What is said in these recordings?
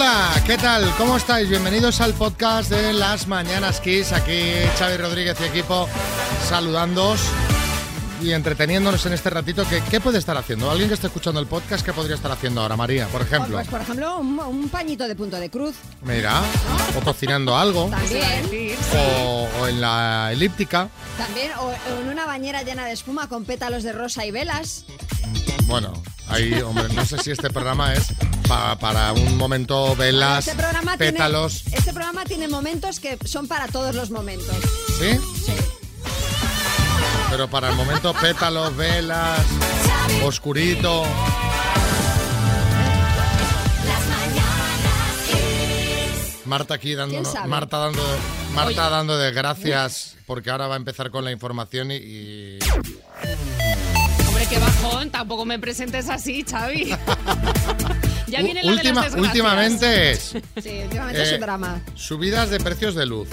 Hola, ¿qué tal? ¿Cómo estáis? Bienvenidos al podcast de Las Mañanas Kiss. Aquí Xavi Rodríguez y equipo saludándoos y entreteniéndonos en este ratito. ¿Qué puede estar haciendo? ¿Alguien que esté escuchando el podcast, qué podría estar haciendo ahora, María, por ejemplo? Pues, por ejemplo, un, un pañito de punto de cruz. Mira, o cocinando algo, También. o, o en la elíptica. También, o en una bañera llena de espuma con pétalos de rosa y velas. Bueno, ahí, hombre, no sé si este programa es pa- para un momento velas, Este programa, pétalos. Tiene, este programa tiene momentos que son para todos los momentos. ¿Sí? Sí. Pero para el momento pétalos, velas, oscurito. Marta aquí dando. Marta dando, Marta dando de gracias porque ahora va a empezar con la información y, qué bajón, tampoco me presentes así, Xavi. ya viene la Última- de las desgracias. últimamente es Sí, últimamente es Eh, un drama. subidas de precios de luz,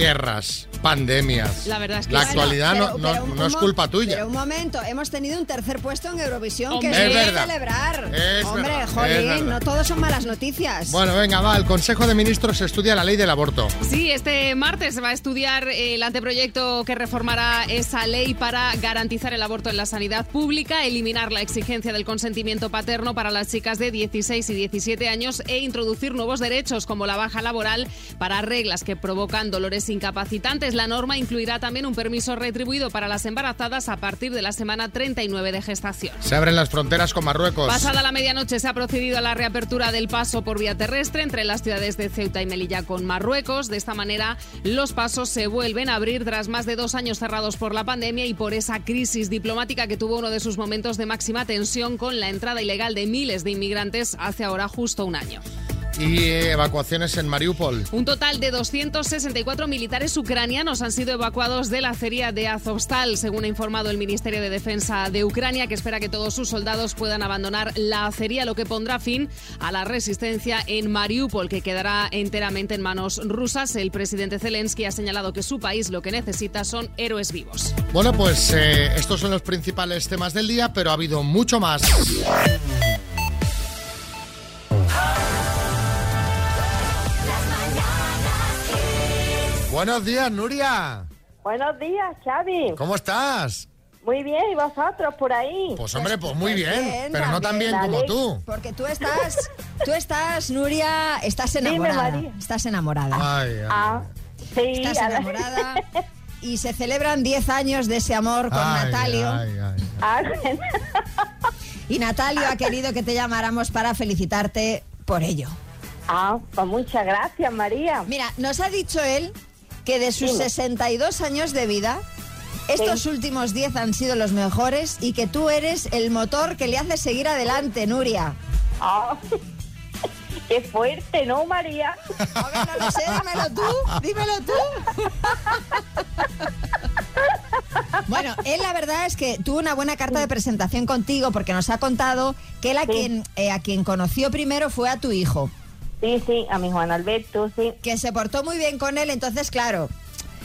guerras, pandemias. La verdad es que la actualidad Pero- no, no- pero un- no es culpa tuya. Pero un momento, hemos tenido un tercer puesto en Eurovisión que Hombre. es verdad. celebrar. Es Hombre, verdad, jolín, no todos son malas noticias. Bueno, venga, va, el Consejo de Ministros estudia la ley del aborto. Sí, este martes se va a estudiar el anteproyecto que reformará esa ley para garantizar el aborto en la sanidad pública, eliminar la exigencia del consentimiento paterno para las chicas de 16 y 17 años e introducir nuevos derechos como la baja laboral para reglas que provocan dolores incapacitantes. La norma incluirá también un permiso retribuido para las embarazadas a partir de la semana 39 de gestación. Se abren las fronteras con Marruecos. Pasada la medianoche se ha procedido a la reapertura del paso por vía terrestre entre las ciudades de Ceuta y Melilla con Marruecos. De esta manera, los pasos se vuelven a abrir tras más de dos años cerrados por la pandemia y por esa crisis diplomática que tuvo uno de sus momentos de máxima tensión con la entrada ilegal de miles de inmigrantes hace ahora justo un año. Y evacuaciones en Mariupol. Un total de 264 militares ucranianos han sido evacuados de la acería de Azovstal, según ha informado el Ministerio de Defensa de Ucrania, que espera que todos sus soldados puedan abandonar la acería, lo que pondrá fin a la resistencia en Mariupol, que quedará enteramente en manos rusas. El presidente Zelensky ha señalado que su país lo que necesita son héroes vivos. Bueno, pues eh, estos son los principales temas del día, pero ha habido mucho más. Buenos días, Nuria. Buenos días, Xavi. ¿Cómo estás? Muy bien, ¿y vosotros por ahí? Pues hombre, pues muy Pues bien, bien, pero no tan también, bien como tú. Porque tú estás, tú estás, Nuria, estás Dime, enamorada. María. Estás enamorada. Ay, ay. Ah, sí. Estás enamorada. Y se celebran 10 años de ese amor con Ay, Natalio. ay, ay. Ah. Y Natalio ha querido que te llamáramos para felicitarte por ello. Ah, pues muchas gracias, María. Mira, nos ha dicho él que de sus Dime. 62 años de vida, estos últimos 10 han sido los mejores y que tú eres el motor que le hace seguir adelante, Nuria. Ah, qué fuerte, ¿no, María? A ver, no lo sé, dímelo tú, dímelo tú. Bueno, él la verdad es que tuvo una buena carta de presentación contigo porque nos ha contado que él a, Sí. quien, eh, a quien conoció primero fue a tu hijo, Sí, sí, a mi Juan Alberto, sí. que se portó muy bien con él, entonces claro,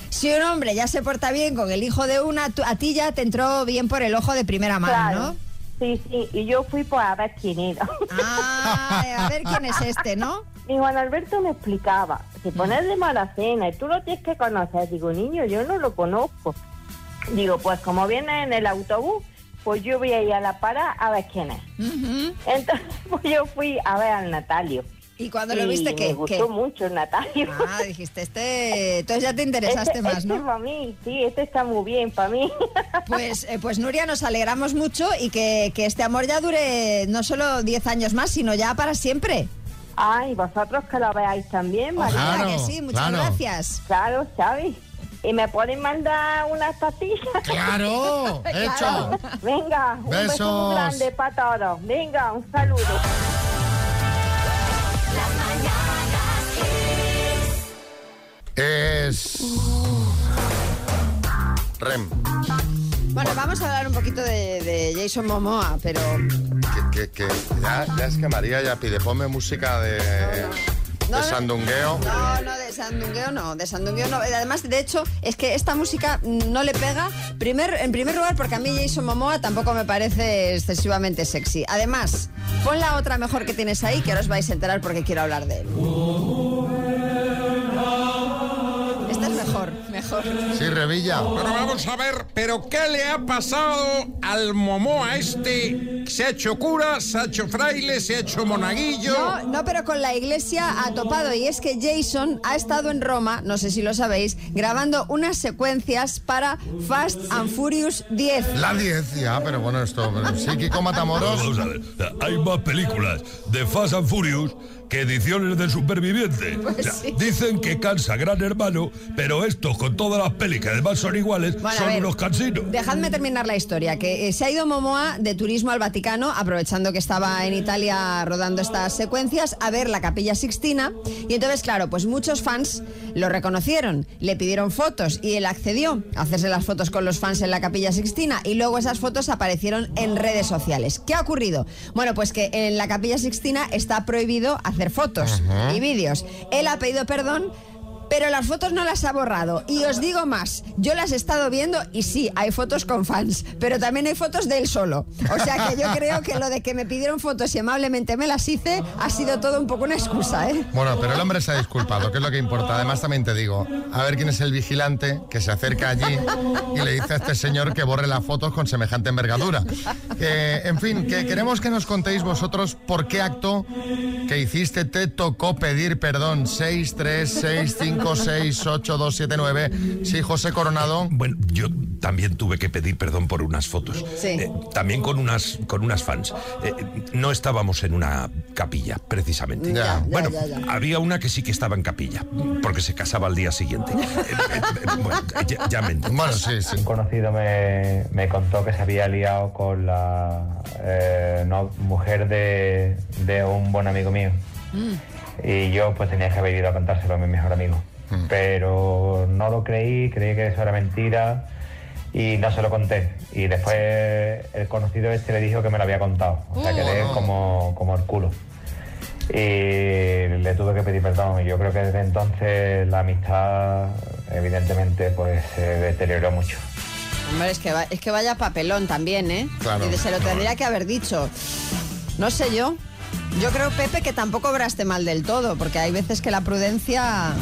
si un hombre ya se porta bien con el hijo de una, tú- a ti ya te entró bien por el ojo de primera mano, Claro. ¿no? Sí, sí, y yo fui pues a ver quién era. Ah, a ver quién es este, ¿no? Mi Juan Alberto me explicaba, si pones de mala cena y tú lo tienes que conocer, digo, niño, yo no lo conozco. Digo, pues como viene en el autobús, pues yo voy a ir a la parada a ver quién es. Entonces, pues yo fui a ver al Natalio. Y cuando lo viste, Me que gustó mucho el Natalio. Ah, dijiste, este... Entonces ya te interesaste este, más, este ¿no? para mí, sí, este está muy bien para mí. Pues, eh, pues Nuria, nos alegramos mucho y que, que este amor ya dure no solo 10 años más, sino ya para siempre. Ay, vosotros que lo veáis también, María. Claro, que sí, muchas claro. gracias. Claro, ¿sabes? Y me pueden mandar unas pastillas. ¡Claro! ¡Hecho! Venga, un beso Besos. muy grande para todos. Venga, un saludo. Es... Rem. Bueno, vamos a hablar un poquito de, de Jason Momoa, pero Que, que- que ya, ya es que María ya pide, ponme música de... No, de no. sandungueo. No, no, de sandungueo no, de sandungueo no. Además, de hecho, es que esta música no le pega, primer, en primer lugar, porque a mí Jason Momoa tampoco me parece excesivamente sexy. Además, pon la otra mejor que tienes ahí, que ahora os vais a enterar porque quiero hablar de él. Mejor. Sí, Revilla. Pero vamos a ver, ¿pero qué le ha pasado al Momoa este? ¿Se ha hecho cura, se ha hecho fraile, se ha hecho monaguillo? No, no, pero con la iglesia ha topado. Y es que Jason ha estado en Roma, no sé si lo sabéis, grabando unas secuencias para Fast and Furious 10. La 10, ya, pero bueno, esto. Sí, Kiko Matamoros. Vamos a ver, hay más películas de Fast and Furious que ediciones de Superviviente. Pues O sea, sí. Dicen que cansa Gran Hermano, pero estos con todas las pelis que además son iguales, Bueno, son ver, unos cansinos. Dejadme terminar la historia, que eh, se ha ido Momoa de turismo al Vaticano, aprovechando que estaba en Italia rodando estas secuencias, a ver la capilla Sixtina. Y entonces, claro, pues muchos fans lo reconocieron, le pidieron fotos y él accedió a hacerse las fotos con los fans en la capilla Sixtina. Y luego esas fotos aparecieron en redes sociales. ¿Qué ha ocurrido? Bueno, pues que en la capilla Sixtina está prohibido hacer fotos y vídeos. Él ha pedido perdón. Pero las fotos no las ha borrado. Y os digo más, yo las he estado viendo y sí, hay fotos con fans, pero también hay fotos de él solo. O sea que yo creo que lo de que me pidieron fotos y amablemente me las hice ha sido todo un poco una excusa, ¿eh? Bueno, pero el hombre se ha disculpado, que es lo que importa. Además, también te digo, a ver quién es el vigilante que se acerca allí y le dice a este señor que borre las fotos con semejante envergadura. Que, en fin, que queremos que nos contéis vosotros por qué acto que hiciste te tocó pedir perdón. 6, 3, 6, 5, 6, 8, 2, 7, 9. Sí, José Coronado. Bueno, yo también tuve que pedir perdón por unas fotos. Sí. Eh, también con unas, con unas fans. Eh, no estábamos en una capilla, precisamente. Ya. Bueno, ya, ya. había una que sí que estaba en capilla, porque se casaba al día siguiente. Eh, eh, eh, bueno, ya, ya me entiendes. Bueno, sí, sí. Un conocido me, me contó que se había liado con la eh, no- mujer de, de un buen amigo mío. Y yo pues tenía que haber ido a contárselo a mi mejor amigo. Pero no lo creí, creí que eso era mentira y no se lo conté. Y después el conocido este le dijo que me lo había contado. O sea, quedé como, como el culo. Y le tuve que pedir perdón. Y yo creo que desde entonces la amistad, evidentemente, pues se deterioró mucho. Hombre, es que, va- es que vaya papelón también, ¿eh? Claro. Y se lo tendría que haber dicho. No sé yo. Yo creo, Pepe, que tampoco obraste mal del todo, porque hay veces que la prudencia...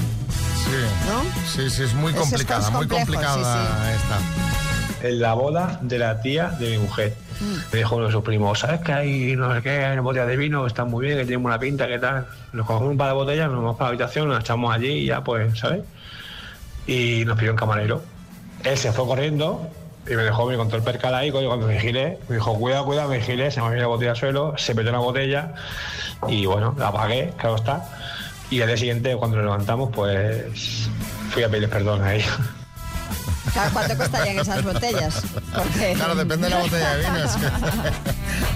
Sí, ¿No? sí, sí, es muy Es- es complicada, muy complicada esta. en la boda de la tía de mi mujer. Me dijo uno de sus primos, ¿sabes que hay no sé qué, hay una botella de vino está muy bien, que tiene buena pinta, qué tal? Nos cogemos un par de botellas, nos vamos para la habitación, nos echamos allí y ya pues, ¿sabes? Y nos pidió un camarero. Él se fue corriendo y me dejó, me contó el percal ahí, coño, cuando me giré, me dijo, cuidado, cuidado, me giré, se me había la botella al suelo, se metió en la botella y bueno, la apagué, claro está. Y al día siguiente, cuando nos levantamos, pues fui a pedirles perdón a ellos. Claro, ¿Cuánto costarían esas botellas? Porque... Claro, depende de la botella de vino.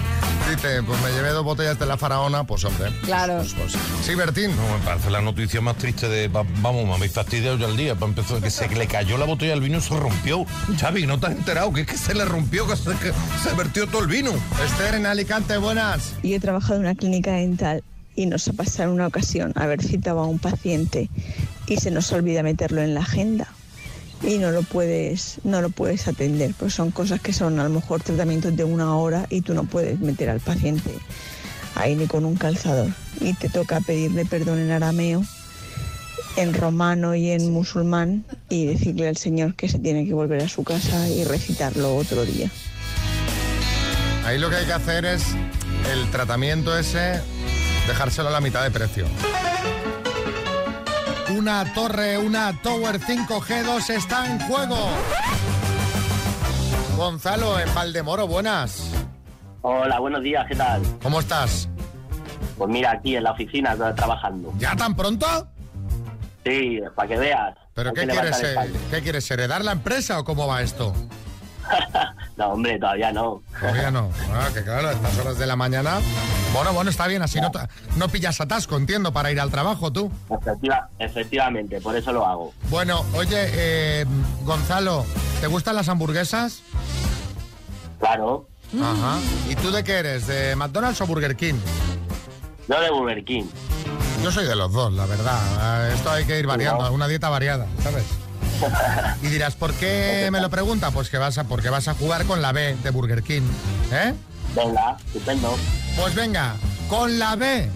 Dice, pues me llevé dos botellas de la faraona, pues hombre. Claro. Pues, pues, sí, Bertín. No, me parece la noticia más triste de. va- Vamos, me habéis fastidiado ya el día. Para empezar, que se le cayó la botella del vino y se rompió. Xavi, ¿no te has enterado? Que es que se le rompió, que se, que se vertió todo el vino. Esther en Alicante, buenas. Yo he trabajado en una clínica dental y nos ha pasado en una ocasión haber citado a un paciente y se nos olvida meterlo en la agenda y no lo puedes no lo puedes atender, pues son cosas que son a lo mejor tratamientos de una hora y tú no puedes meter al paciente ahí ni con un calzador y te toca pedirle perdón en arameo en romano y en musulmán y decirle al Señor que se tiene que volver a su casa y recitarlo otro día. Ahí lo que hay que hacer es el tratamiento ese, dejárselo a la mitad de precio. Una torre, una Tower 5G2 está en juego. Gonzalo, en Valdemoro, buenas. Hola, buenos días, ¿qué tal? ¿Cómo estás? Pues mira, aquí en la oficina tra- trabajando. ¿Ya tan pronto? Sí, para que veas. ¿Pero qué quieres, salto. qué quieres, heredar la empresa o cómo va esto? No, hombre, todavía no. Todavía no. Ah, que claro, a estas horas de la mañana. Bueno, bueno, está bien, así no, no pillas atasco, entiendo, para ir al trabajo tú. Efectiva- efectivamente, por eso lo hago. Bueno, oye, eh, Gonzalo, ¿te gustan las hamburguesas? Claro, Ajá. ¿Y tú de qué eres? ¿De McDonald's o Burger King? no de Burger King. Yo soy de los dos, la verdad. Eh, Esto hay que ir variando, una dieta variada, ¿sabes? Y dirás, ¿por qué me lo pregunta? Pues que vas a, porque vas a jugar con la B de Burger King. ¿Eh? Venga, estupendo. Pues venga, con la B,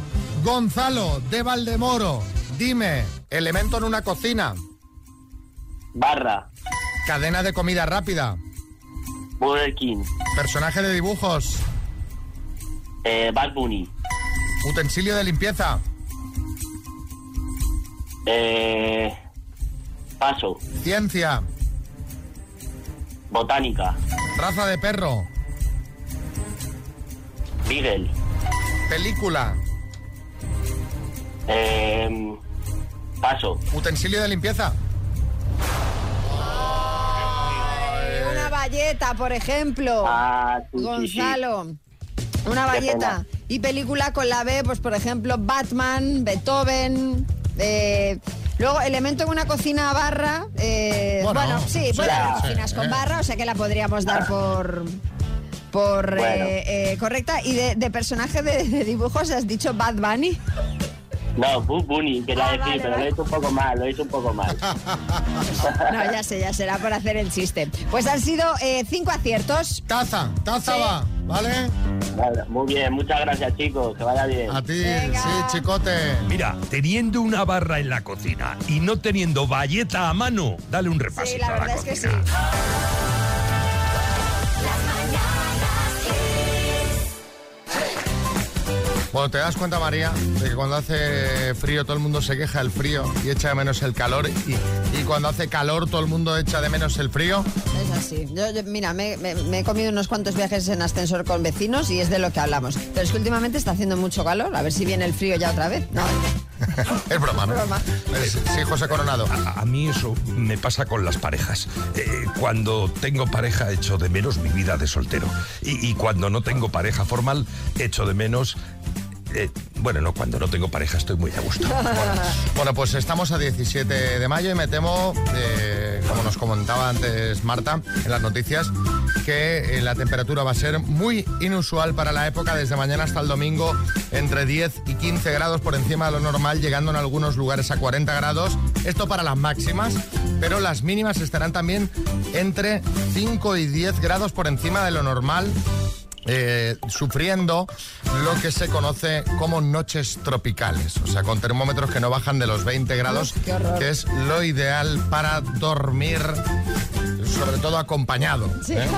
Gonzalo de Valdemoro. Dime, elemento en una cocina. Barra. Cadena de comida rápida. Burger King. Personaje de dibujos. Eh, Bad Bunny. Utensilio de limpieza. Eh, paso. Ciencia. Botánica. Raza de perro. Beagle. Película. Eh, paso. Utensilio de limpieza. Una valleta, por ejemplo. Ah, sí, sí, sí. Gonzalo. Una valleta. Y película con la B, pues por ejemplo, Batman, Beethoven. eh, luego, elemento en una cocina barra. eh, Bueno, bueno, sí, sí, bueno, sí, cocinas con eh. barra, o sea que la podríamos dar por. Por Bueno. eh, eh, correcta. Y de, de personaje de, de dibujos has dicho Bad Bunny. No, Bad Bunny, quería Ah, decir, vale, pero vale. lo he hecho un poco mal, lo he hecho un poco mal. No, ya sé, ya será por hacer el chiste. Pues han sido eh, cinco aciertos. Taza, taza Sí. va, ¿vale? Vale, Muy bien, muchas gracias chicos, que vaya bien. A ti, Venga. sí, chicote. Mira, teniendo una barra en la cocina y no teniendo valleta a mano, dale un repasito Sí, la a la que sí. Bueno, te das cuenta, María, de que cuando hace frío todo el mundo se queja del frío y echa de menos el calor. Y, y cuando hace calor todo el mundo echa de menos el frío. Es así. Yo, yo- mira, me, me- me he comido unos cuantos viajes en ascensor con vecinos y es de lo que hablamos. Pero es que últimamente está haciendo mucho calor. A ver si viene el frío ya otra vez. No, Es broma, ¿no? Broma. Sí, José Coronado. A, a mí eso me pasa con las parejas. Eh, cuando tengo pareja echo de menos mi vida de soltero. Y, y cuando no tengo pareja formal echo de menos... eh, bueno, no, cuando no tengo pareja estoy muy a gusto. Bueno, pues estamos a 17 de mayo y me temo, eh, como nos comentaba antes Marta en las noticias, que eh, la temperatura va a ser muy inusual para la época, desde mañana hasta el domingo, entre 10 y 15 grados por encima de lo normal, llegando en algunos lugares a 40 grados. Esto para las máximas, pero las mínimas estarán también entre 5 y 10 grados por encima de lo normal eh, sufriendo lo que se conoce como noches tropicales, o sea, con termómetros que no bajan de los 20 grados, que es lo ideal para dormir, sobre todo acompañado. Sí. ¿eh?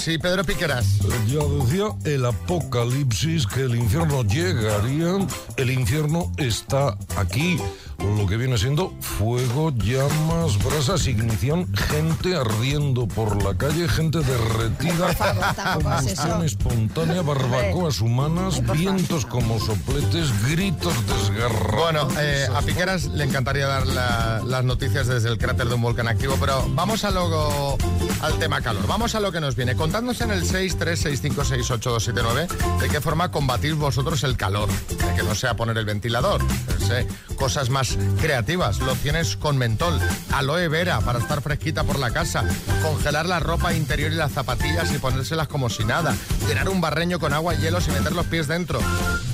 Sí, Pedro Piqueras. Ya decía el apocalipsis que el infierno llegaría. El infierno está aquí. Lo que viene siendo fuego, llamas, brasas, ignición, gente ardiendo por la calle, gente derretida, favor, es combustión espontánea, barbacoas humanas, vientos como sopletes, gritos desgarrados. Bueno, eh, a Piqueras le encantaría dar la- las noticias desde el cráter de un volcán activo, pero vamos a lo, al tema calor. Vamos a lo que nos viene. Contadnos en el 636568279 de qué forma combatís vosotros el calor. De que no sea poner el ventilador. no sé, cosas más creativas. Lociones con mentol. Aloe vera para estar fresquita por la casa. Congelar la ropa interior y las zapatillas y ponérselas como si nada. Llenar un barreño con agua y hielos y meter los pies dentro.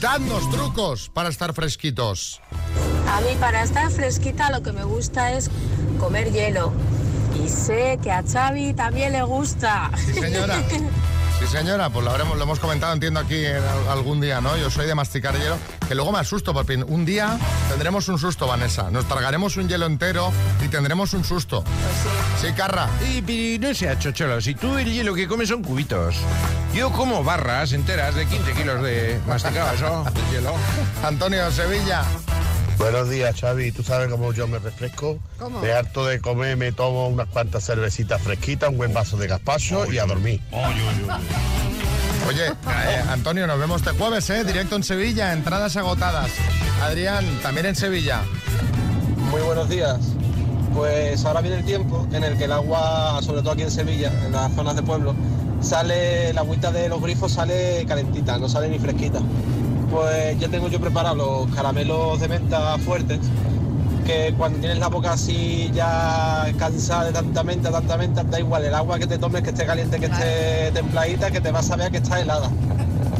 Dadnos trucos para estar fresquitos. A mí para estar fresquita lo que me gusta es comer hielo. Y sé que a Xavi también le gusta. Sí, señora. Sí, señora, pues lo, habremos, lo hemos comentado, entiendo, aquí en algún día, ¿no? Yo soy de masticar hielo, que luego me asusto, porque un día tendremos un susto, Vanessa. Nos tragaremos un hielo entero y tendremos un susto. sí. Carra. Y, no sea chocholo, si tú el hielo que comes son cubitos. Yo como barras enteras de 15 kilos de masticado eso, de hielo. Antonio, Sevilla. Buenos días, Xavi. ¿Tú sabes cómo yo me refresco? ¿Cómo? De harto de comer me tomo unas cuantas cervecitas fresquitas, un buen vaso de gazpacho y a dormir. Oye, eh, Antonio, nos vemos este jueves, ¿eh? Directo en Sevilla, entradas agotadas. Adrián, también en Sevilla. Muy buenos días. Pues ahora viene el tiempo en el que el agua, sobre todo aquí en Sevilla, en las zonas de pueblo, sale, la agüita de los grifos sale calentita, no sale ni fresquita. Pues ya tengo yo preparado los caramelos de menta fuertes, que cuando tienes la boca así ya cansada de tanta menta, tanta menta, da igual el agua que te tomes, que esté caliente, que esté templadita, que te vas a ver que está helada.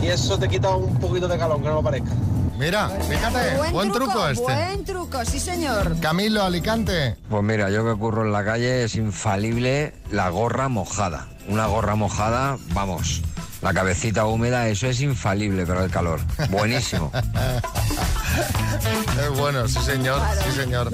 Y eso te quita un poquito de calor, que no lo parezca. Mira, fíjate, buen, truco, este. Buen truco, sí señor. Camilo, Alicante. Pues mira, yo que curro en la calle es infalible la gorra mojada. Una gorra mojada, vamos, la cabecita húmeda, eso es infalible, pero el calor. Buenísimo. Es bueno, sí señor, sí señor.